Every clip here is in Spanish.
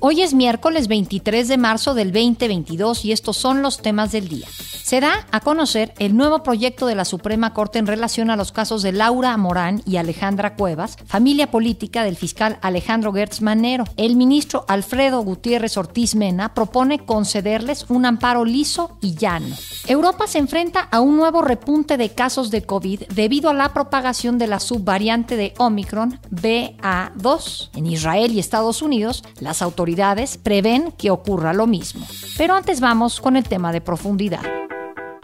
Hoy es miércoles 23 de marzo del 2022 y estos son los temas del día. Se da a conocer el nuevo proyecto de la Suprema Corte en relación a los casos de Laura Morán y Alejandra Cuevas, familia política del fiscal Alejandro Gertz Manero. El ministro Alfredo Gutiérrez Ortiz Mena propone concederles un amparo liso y llano. Europa se enfrenta a un nuevo repunte de casos de COVID debido a la propagación de la subvariante de Omicron BA2. En Israel y Estados Unidos, las autoridades prevén que ocurra lo mismo. Pero antes vamos con el tema de profundidad.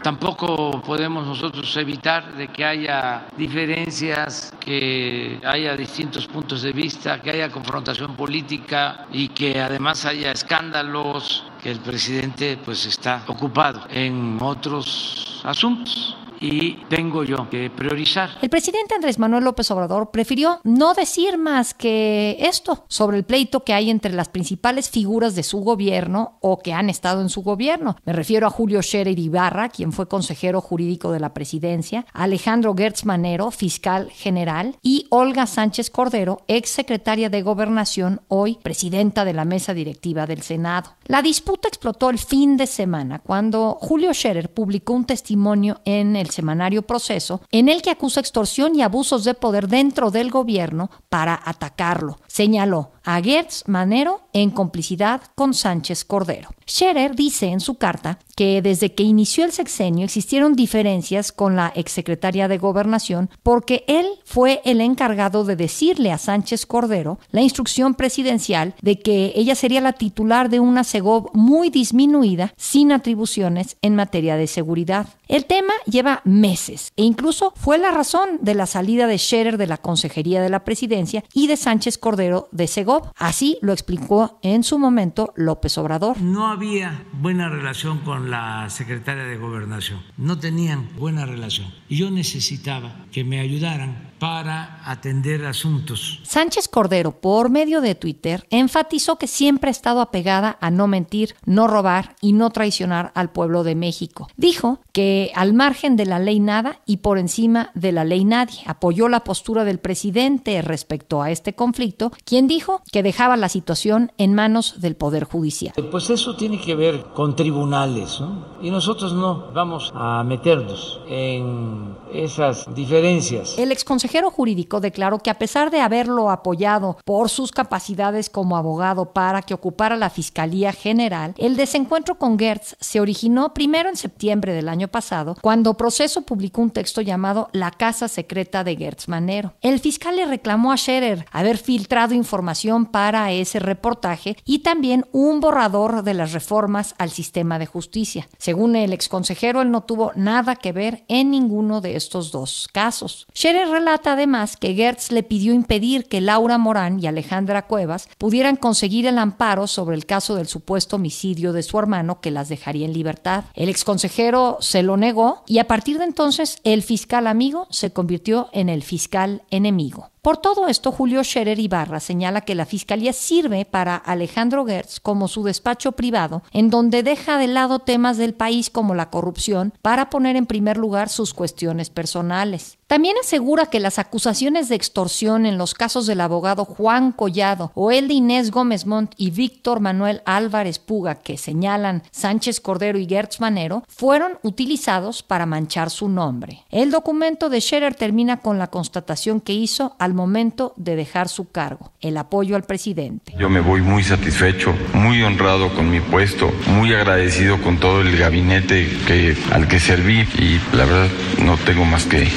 Tampoco podemos nosotros evitar de que haya diferencias, que haya distintos puntos de vista, que haya confrontación política y que además haya escándalos, que el presidente pues está ocupado en otros asuntos y tengo yo que priorizar. El presidente Andrés Manuel López Obrador prefirió no decir más que esto sobre el pleito que hay entre las principales figuras de su gobierno o que han estado en su gobierno. Me refiero a Julio Scherer Ibarra, quien fue consejero jurídico de la presidencia, Alejandro Gertz Manero, fiscal general, y Olga Sánchez Cordero, ex secretaria de Gobernación, hoy presidenta de la mesa directiva del Senado. La disputa explotó el fin de semana cuando Julio Scherer publicó un testimonio en el el semanario Proceso, en el que acusa extorsión y abusos de poder dentro del gobierno para atacarlo. Señaló a Gertz Manero en complicidad con Sánchez Cordero. Scherer dice en su carta que desde que inició el sexenio existieron diferencias con la exsecretaria de Gobernación porque él fue el encargado de decirle a Sánchez Cordero la instrucción presidencial de que ella sería la titular de una SEGOV muy disminuida sin atribuciones en materia de seguridad. El tema lleva meses e incluso fue la razón de la salida de Scherer de la Consejería de la Presidencia y de Sánchez Cordero de SEGOV. Así lo explicó en su momento López Obrador. Había buena relación con la secretaria de gobernación. No tenían buena relación y yo necesitaba que me ayudaran para atender asuntos. Sánchez Cordero, por medio de Twitter, enfatizó que siempre ha estado apegada a no mentir, no robar y no traicionar al pueblo de México. Dijo que al margen de la ley nada y por encima de la ley nadie. Apoyó la postura del presidente respecto a este conflicto, quien dijo que dejaba la situación en manos del Poder Judicial. Pues eso tiene que ver con tribunales, ¿no? Y nosotros no vamos a meternos en esas diferencias. El exconsejero jurídico declaró que a pesar de haberlo apoyado por sus capacidades como abogado para que ocupara la Fiscalía General, el desencuentro con Gertz se originó primero en septiembre del año pasado, cuando Proceso publicó un texto llamado La Casa Secreta de Gertz Manero. El fiscal le reclamó a Scherer haber filtrado información para ese reportaje y también un borrador de las reformas al sistema de justicia. Según el exconsejero, él no tuvo nada que ver en ninguno de estos dos casos. Scherer relata además que Gertz le pidió impedir que Laura Morán y Alejandra Cuevas pudieran conseguir el amparo sobre el caso del supuesto homicidio de su hermano que las dejaría en libertad. El exconsejero se lo negó y a partir de entonces el fiscal amigo se convirtió en el fiscal enemigo. Por todo esto, Julio Scherer Ibarra señala que la Fiscalía sirve para Alejandro Gertz como su despacho privado, en donde deja de lado temas del país como la corrupción para poner en primer lugar sus cuestiones personales. También asegura que las acusaciones de extorsión en los casos del abogado Juan Collado o el de Inés Gómez Montt y Víctor Manuel Álvarez Puga, que señalan Sánchez Cordero y Gertz Manero, fueron utilizados para manchar su nombre. El documento de Scherer termina con la constatación que hizo al momento de dejar su cargo, el apoyo al presidente. Yo me voy muy satisfecho, muy honrado con mi puesto, muy agradecido con todo el gabinete que, al que serví y la verdad no tengo más que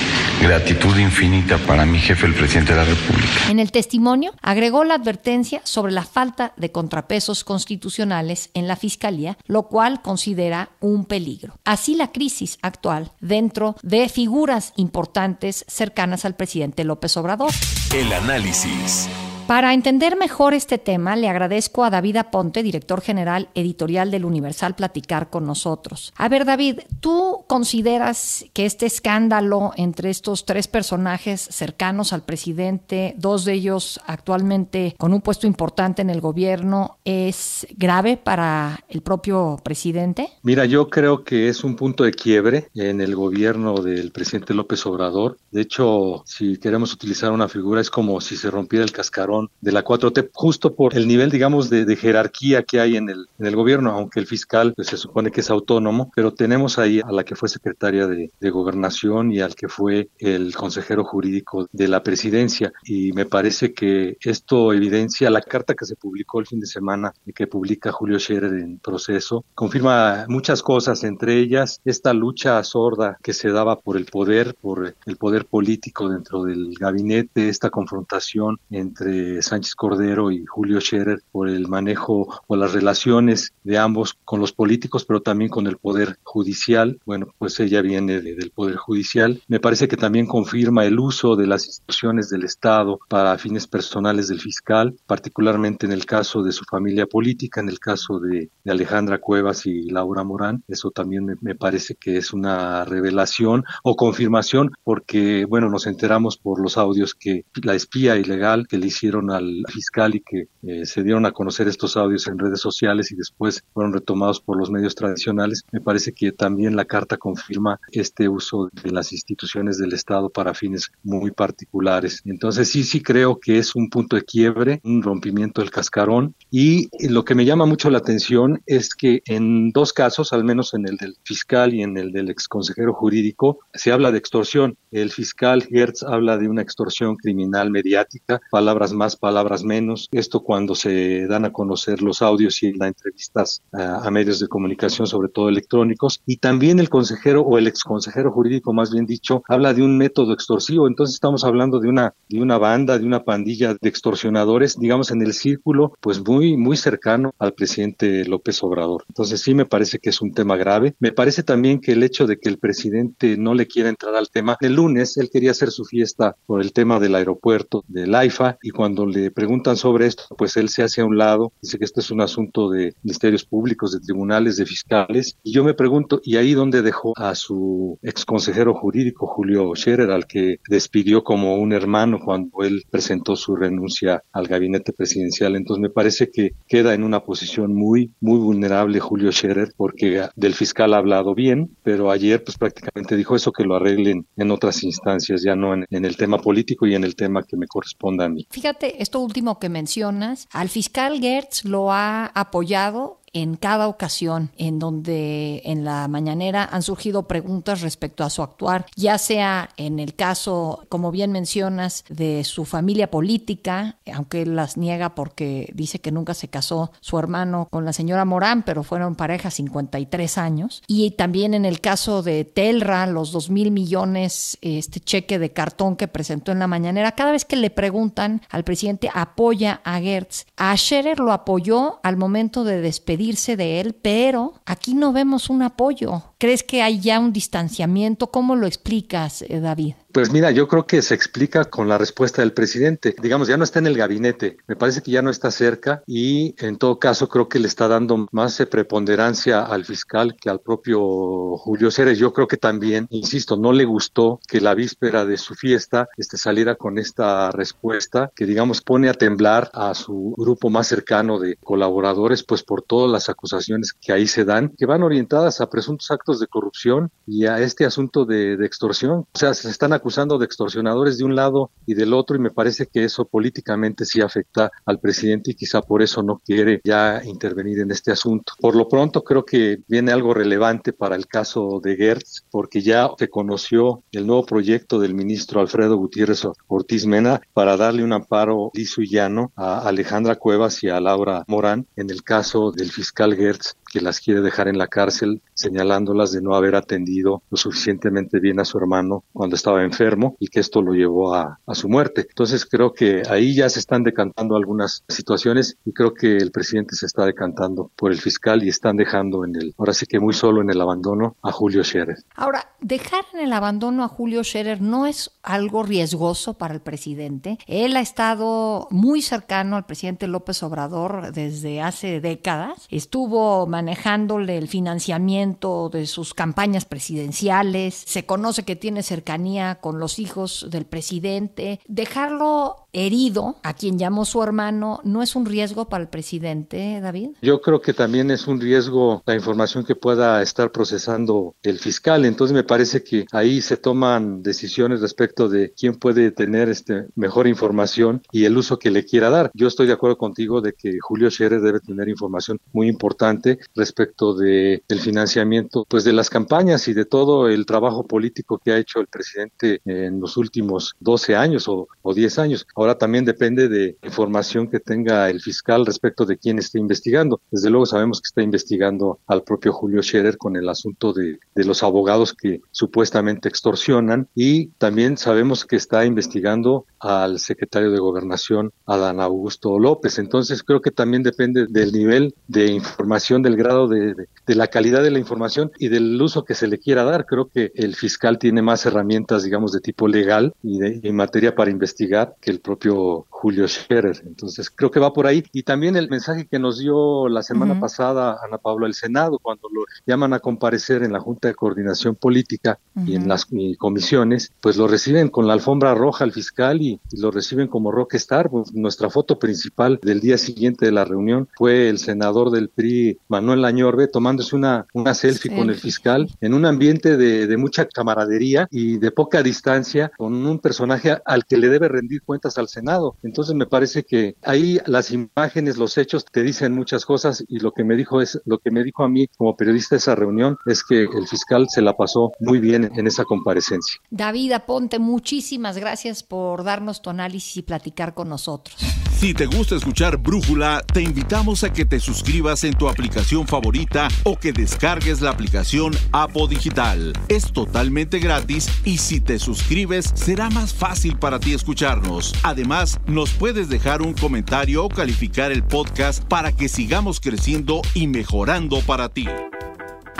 gratitud infinita para mi jefe, el presidente de la República. En el testimonio agregó la advertencia sobre la falta de contrapesos constitucionales en la Fiscalía, lo cual considera un peligro. Así la crisis actual dentro de figuras importantes cercanas al presidente López Obrador. El análisis. Para entender mejor este tema, le agradezco a David Aponte, director general editorial del Universal, platicar con nosotros. A ver, David, ¿tú consideras que este escándalo entre estos tres personajes cercanos al presidente, dos de ellos actualmente con un puesto importante en el gobierno, es grave para el propio presidente? Mira, yo creo que es un punto de quiebre en el gobierno del presidente López Obrador. De hecho, si queremos utilizar una figura, es como si se rompiera el cascarón de la 4T, justo por el nivel, digamos, de, jerarquía que hay en el, en el gobierno, aunque el fiscal pues, se supone que es autónomo, pero tenemos ahí a la que fue secretaria de, de gobernación y al que fue el consejero jurídico de la presidencia. Y me parece que esto evidencia la carta que se publicó el fin de semana y que publica Julio Scherer en proceso, confirma muchas cosas, entre ellas esta lucha sorda que se daba por el poder, por el poder político dentro del gabinete, esta confrontación entre Sánchez Cordero y Julio Scherer por el manejo o las relaciones de ambos con los políticos, pero también con el poder judicial. Bueno, pues ella viene del poder judicial. Me parece que también confirma el uso de las instituciones del Estado para fines personales del fiscal, particularmente en el caso de su familia política, en el caso de, Alejandra Cuevas y Laura Morán. Eso también me parece que es una revelación o confirmación porque, bueno, nos enteramos por los audios que la espía ilegal que le hicieron al fiscal y que eh, se dieron a conocer estos audios en redes sociales y después fueron retomados por los medios tradicionales. Me parece que también la carta confirma este uso de las instituciones del Estado para fines muy particulares. Entonces sí, sí creo que es un punto de quiebre, un rompimiento del cascarón y lo que me llama mucho la atención es que en dos casos, al menos en el del fiscal y en el del exconsejero jurídico, se habla de extorsión. El fiscal Hertz habla de una extorsión criminal mediática, palabras más, palabras menos. Esto cuando se dan a conocer los audios y las entrevistas a, medios de comunicación, sobre todo electrónicos. Y también el consejero o el exconsejero jurídico, más bien dicho, habla de un método extorsivo. Entonces estamos hablando de una, de una banda, de una pandilla de extorsionadores, digamos, en el círculo, pues muy, muy cercano al presidente López Obrador. Entonces sí me parece que es un tema grave. Me parece también que el hecho de que el presidente no le quiera entrar al tema, el lunes él quería hacer su fiesta por el tema del aeropuerto del AIFA y cuando le preguntan sobre esto, pues él se hace a un lado, dice que este es un asunto de ministerios públicos, de tribunales, de fiscales. Y yo me pregunto, ¿y ahí dónde dejó a su ex consejero jurídico, Julio Scherer, al que despidió como un hermano cuando él presentó su renuncia al gabinete presidencial? Entonces me parece que queda en una posición muy, muy vulnerable Julio Scherer, porque del fiscal ha hablado bien, pero ayer pues prácticamente dijo eso que lo arreglen en otras instancias, ya no en, en el tema político y en el tema que me corresponda a mí. Fíjate, esto último que mencionas, al fiscal Gertz lo ha apoyado en cada ocasión en donde en la mañanera han surgido preguntas respecto a su actuar, ya sea en el caso, como bien mencionas, de su familia política, aunque él las niega porque dice que nunca se casó su hermano con la señora Morán, pero fueron pareja 53 años, y también en el caso de Telra, los 2 mil millones, este cheque de cartón que presentó en la mañanera, cada vez que le preguntan al presidente apoya a Gertz, a Scherer lo apoyó al momento de despedir de él, pero aquí no vemos un apoyo. ¿Crees que hay ya un distanciamiento? ¿Cómo lo explicas, eh, David? Pues mira, yo creo que se explica con la respuesta del presidente. Digamos, ya no está en el gabinete, me parece que ya no está cerca y en todo caso creo que le está dando más preponderancia al fiscal que al propio Julio Ceres. Yo creo que también, insisto, no le gustó que la víspera de su fiesta este, saliera con esta respuesta que digamos pone a temblar a su grupo más cercano de colaboradores, pues por todas las acusaciones que ahí se dan, que van orientadas a presuntos actos de corrupción y a este asunto de, de extorsión. O sea, se están acusando acusando de extorsionadores de un lado y del otro y me parece que eso políticamente sí afecta al presidente y quizá por eso no quiere ya intervenir en este asunto. Por lo pronto creo que viene algo relevante para el caso de Gertz porque ya se conoció el nuevo proyecto del ministro Alfredo Gutiérrez Ortiz Mena para darle un amparo liso y llano a Alejandra Cuevas y a Laura Morán en el caso del fiscal Gertz que las quiere dejar en la cárcel, señalándolas de no haber atendido lo suficientemente bien a su hermano cuando estaba enfermo y que esto lo llevó a, su muerte. Entonces creo que ahí ya se están decantando algunas situaciones y creo que el presidente se está decantando por el fiscal y están dejando en el, ahora sí que muy solo en el abandono a Julio Scherer. Ahora, dejar en el abandono a Julio Scherer no es algo riesgoso para el presidente. Él ha estado muy cercano al presidente López Obrador desde hace décadas. Estuvo manejándole el financiamiento de sus campañas presidenciales. Se conoce que tiene cercanía con los hijos del presidente. Dejarlo herido, a quien llamó su hermano, ¿no es un riesgo para el presidente, David? Yo creo que también es un riesgo la información que pueda estar procesando el fiscal. Entonces me parece que ahí se toman decisiones respecto de quién puede tener este mejor información y el uso que le quiera dar. Yo estoy de acuerdo contigo de que Julio Scherer debe tener información muy importante respecto de el financiamiento pues de las campañas y de todo el trabajo político que ha hecho el presidente en los últimos 12 años o, o 10 años. Ahora también depende de información que tenga el fiscal respecto de quién esté investigando. Desde luego sabemos que está investigando al propio Julio Scherer con el asunto de, de los abogados que supuestamente extorsionan y también sabemos que está investigando al secretario de Gobernación, Adán Augusto López. Entonces creo que también depende del nivel de información, del grado de, de, de la calidad de la información y del uso que se le quiera dar. Creo que el fiscal tiene más herramientas, digamos, de tipo legal y de en materia para investigar que el propio Julio Scherer. Entonces, creo que va por ahí. Y también el mensaje que nos dio la semana uh -huh. pasada Ana Pablo el Senado, cuando lo llaman a comparecer en la Junta de Coordinación Política uh -huh. y en las y comisiones, pues lo reciben con la alfombra roja al fiscal y, y lo reciben como rockstar. Pues, nuestra foto principal del día siguiente de la reunión fue el senador del PRI, Manuel Añorbe, tomándose una, una selfie sí. con el fiscal en un ambiente de, de mucha camaradería y de poca distancia, con un personaje al que le debe rendir cuentas al Senado. Entonces me parece que ahí las imágenes, los hechos te dicen muchas cosas y lo que me dijo es lo que me dijo a mí como periodista de esa reunión es que el fiscal se la pasó muy bien en esa comparecencia. David Aponte, muchísimas gracias por darnos tu análisis y platicar con nosotros. Si te gusta escuchar Brújula, te invitamos a que te suscribas en tu aplicación favorita o que descargues la aplicación Apo Digital. Es totalmente gratis y si te suscribes será más fácil para ti escucharnos. Además, nos puedes dejar un comentario o calificar el podcast para que sigamos creciendo y mejorando para ti.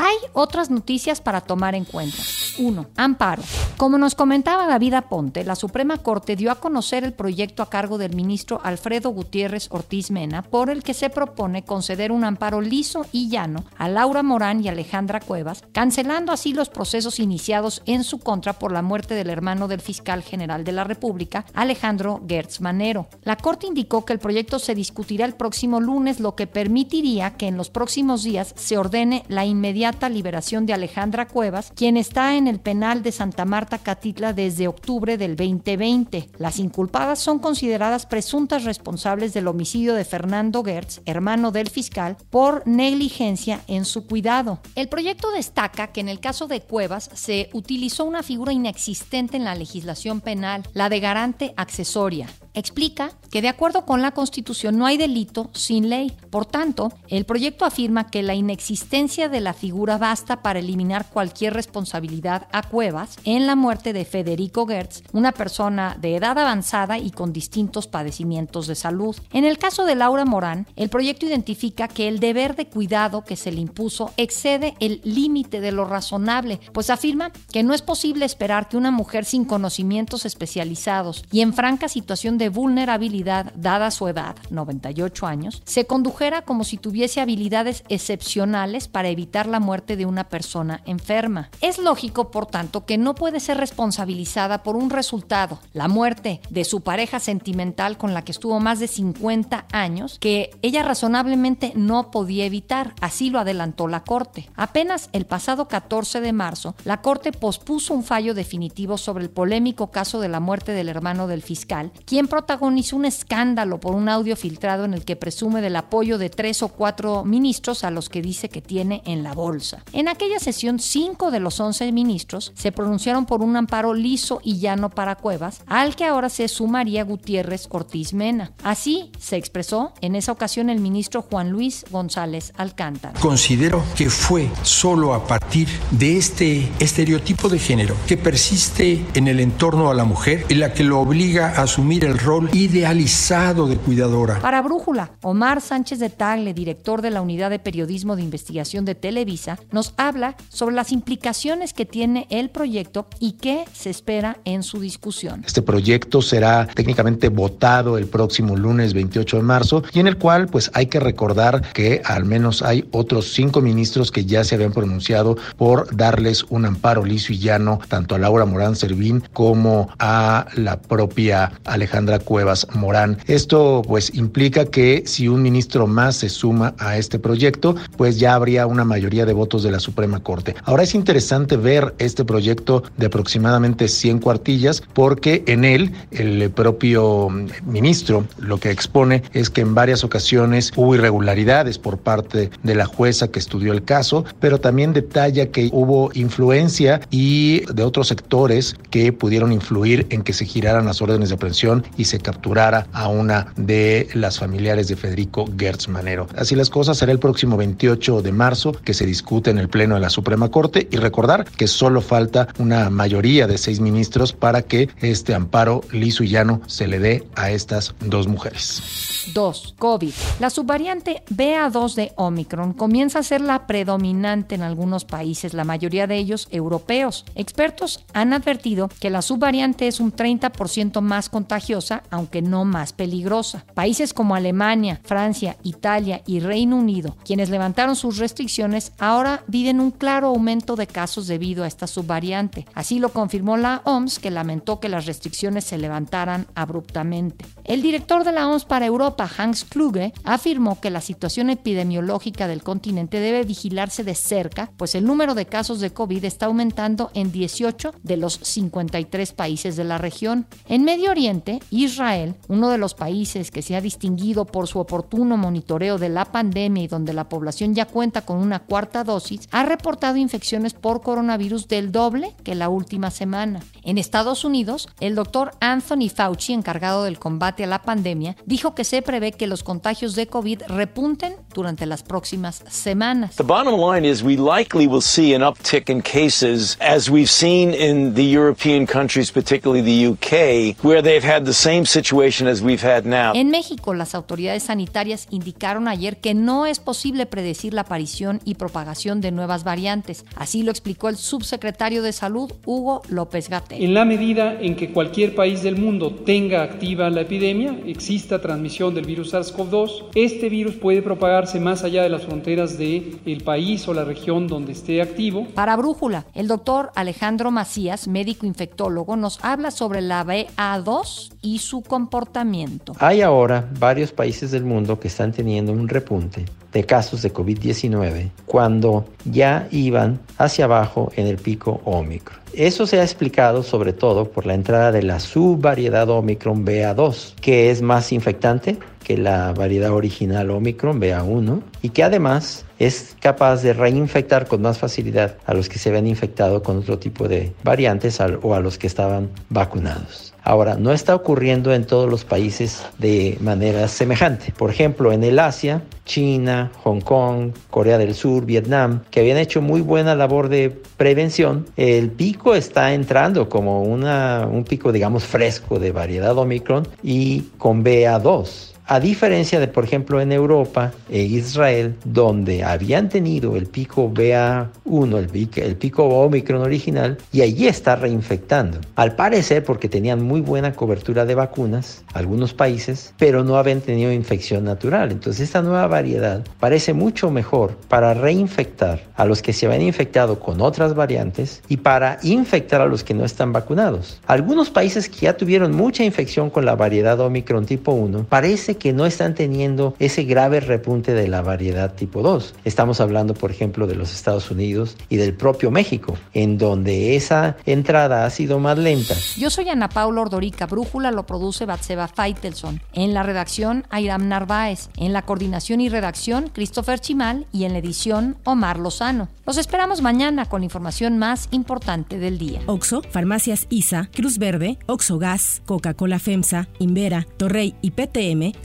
Hay otras noticias para tomar en cuenta. 1. Amparo. Como nos comentaba David Aponte, la Suprema Corte dio a conocer el proyecto a cargo del ministro Alfredo Gutiérrez Ortiz Mena, por el que se propone conceder un amparo liso y llano a Laura Morán y Alejandra Cuevas, cancelando así los procesos iniciados en su contra por la muerte del hermano del fiscal general de la República, Alejandro Gertz Manero. La Corte indicó que el proyecto se discutirá el próximo lunes, lo que permitiría que en los próximos días se ordene la inmediata liberación de Alejandra Cuevas, quien está en el penal de Santa Marta Catitla desde octubre del 2020. Las inculpadas son consideradas presuntas responsables del homicidio de Fernando Gertz, hermano del fiscal, por negligencia en su cuidado. El proyecto destaca que en el caso de Cuevas se utilizó una figura inexistente en la legislación penal, la de garante accesoria explica que de acuerdo con la Constitución no hay delito sin ley. Por tanto, el proyecto afirma que la inexistencia de la figura basta para eliminar cualquier responsabilidad a Cuevas en la muerte de Federico Gertz, una persona de edad avanzada y con distintos padecimientos de salud. En el caso de Laura Morán, el proyecto identifica que el deber de cuidado que se le impuso excede el límite de lo razonable, pues afirma que no es posible esperar que una mujer sin conocimientos especializados y en franca situación de vulnerabilidad dada su edad, 98 años, se condujera como si tuviese habilidades excepcionales para evitar la muerte de una persona enferma. Es lógico, por tanto, que no puede ser responsabilizada por un resultado, la muerte de su pareja sentimental con la que estuvo más de 50 años, que ella razonablemente no podía evitar, así lo adelantó la Corte. Apenas el pasado 14 de marzo, la Corte pospuso un fallo definitivo sobre el polémico caso de la muerte del hermano del fiscal, quien protagonizó un escándalo por un audio filtrado en el que presume del apoyo de tres o cuatro ministros a los que dice que tiene en la bolsa. En aquella sesión, cinco de los once ministros se pronunciaron por un amparo liso y llano para Cuevas, al que ahora se sumaría Gutiérrez Ortiz Mena. Así se expresó en esa ocasión el ministro Juan Luis González Alcántara. Considero que fue solo a partir de este estereotipo de género que persiste en el entorno a la mujer y la que lo obliga a asumir el rol idealizado de cuidadora. Para Brújula, Omar Sánchez de Tagle, director de la Unidad de Periodismo de Investigación de Televisa, nos habla sobre las implicaciones que tiene el proyecto y qué se espera en su discusión. Este proyecto será técnicamente votado el próximo lunes 28 de marzo y en el cual pues hay que recordar que al menos hay otros cinco ministros que ya se habían pronunciado por darles un amparo liso y llano tanto a Laura Morán Servín como a la propia Alejandra Cuevas Morán. Esto pues implica que si un ministro más se suma a este proyecto, pues ya habría una mayoría de votos de la Suprema Corte. Ahora es interesante ver este proyecto de aproximadamente 100 cuartillas porque en él el propio ministro lo que expone es que en varias ocasiones hubo irregularidades por parte de la jueza que estudió el caso, pero también detalla que hubo influencia y de otros sectores que pudieron influir en que se giraran las órdenes de aprehensión y se capturara a una de las familiares de Federico Gertz Manero. Así las cosas, será el próximo 28 de marzo que se discute en el Pleno de la Suprema Corte y recordar que solo falta una mayoría de seis ministros para que este amparo liso y llano se le dé a estas dos mujeres. 2. COVID. La subvariante BA2 de Omicron comienza a ser la predominante en algunos países, la mayoría de ellos europeos. Expertos han advertido que la subvariante es un 30% más contagiosa, aunque no más peligrosa. Países como Alemania, Francia, Italia y Reino Unido, quienes levantaron sus restricciones, ahora viven un claro aumento de casos debido a esta subvariante. Así lo confirmó la OMS, que lamentó que las restricciones se levantaran abruptamente. El director de la OMS para Europa, Hans Kluge, afirmó que la situación epidemiológica del continente debe vigilarse de cerca, pues el número de casos de COVID está aumentando en 18 de los 53 países de la región. En Medio Oriente, Israel, uno de los países que se ha distinguido por su oportuno monitoreo de la pandemia y donde la población ya cuenta con una cuarta dosis, ha reportado infecciones por coronavirus del doble que la última semana. En Estados Unidos, el doctor Anthony Fauci, encargado del combate a la pandemia, dijo que se prevé que los contagios de COVID repunten durante las próximas semanas. The bottom line is we likely will see an uptick in cases as we've seen in the European countries, particularly the UK, where they've had the same situation as we've had now. En México, las autoridades sanitarias indicaron ayer que no es posible predecir la aparición y propagación de nuevas variantes. Así lo explicó el subsecretario de Salud, Hugo López Gatel. En la medida en que cualquier país del mundo tenga activa la epidemia, exista transmisión del virus SARS-CoV-2, este virus puede propagarse más allá de las fronteras del el país o la región donde esté activo. Para Brújula, el doctor Alejandro Macías, médico infectólogo, nos habla sobre la BA2 su comportamiento. Hay ahora varios países del mundo que están teniendo un repunte de casos de COVID-19 cuando ya iban hacia abajo en el pico Omicron. Eso se ha explicado sobre todo por la entrada de la subvariedad Omicron BA2, que es más infectante que la variedad original Omicron BA1 y que además es capaz de reinfectar con más facilidad a los que se habían infectado con otro tipo de variantes o a los que estaban vacunados. Ahora, no está ocurriendo en todos los países de manera semejante. Por ejemplo, en el Asia, China, Hong Kong, Corea del Sur, Vietnam, que habían hecho muy buena labor de prevención, el pico está entrando como una, un pico, digamos, fresco de variedad Omicron y con BA2. A diferencia de, por ejemplo, en Europa e Israel, donde habían tenido el pico BA1, el pico, el pico Omicron original, y allí está reinfectando. Al parecer, porque tenían muy buena cobertura de vacunas, algunos países, pero no habían tenido infección natural. Entonces, esta nueva variedad parece mucho mejor para reinfectar a los que se habían infectado con otras variantes y para infectar a los que no están vacunados. Algunos países que ya tuvieron mucha infección con la variedad Omicron tipo 1, parece que no están teniendo ese grave repunte de la variedad tipo 2. Estamos hablando, por ejemplo, de los Estados Unidos y del propio México, en donde esa entrada ha sido más lenta. Yo soy Ana Paula Ordorica, Brújula lo produce Batseba Feitelson. En la redacción, Airam Narváez. En la coordinación y redacción, Christopher Chimal. Y en la edición, Omar Lozano. Los esperamos mañana con la información más importante del día. Oxo, Farmacias ISA, Cruz Verde, Oxo Gas, Coca-Cola FEMSA, Invera, Torrey y PTM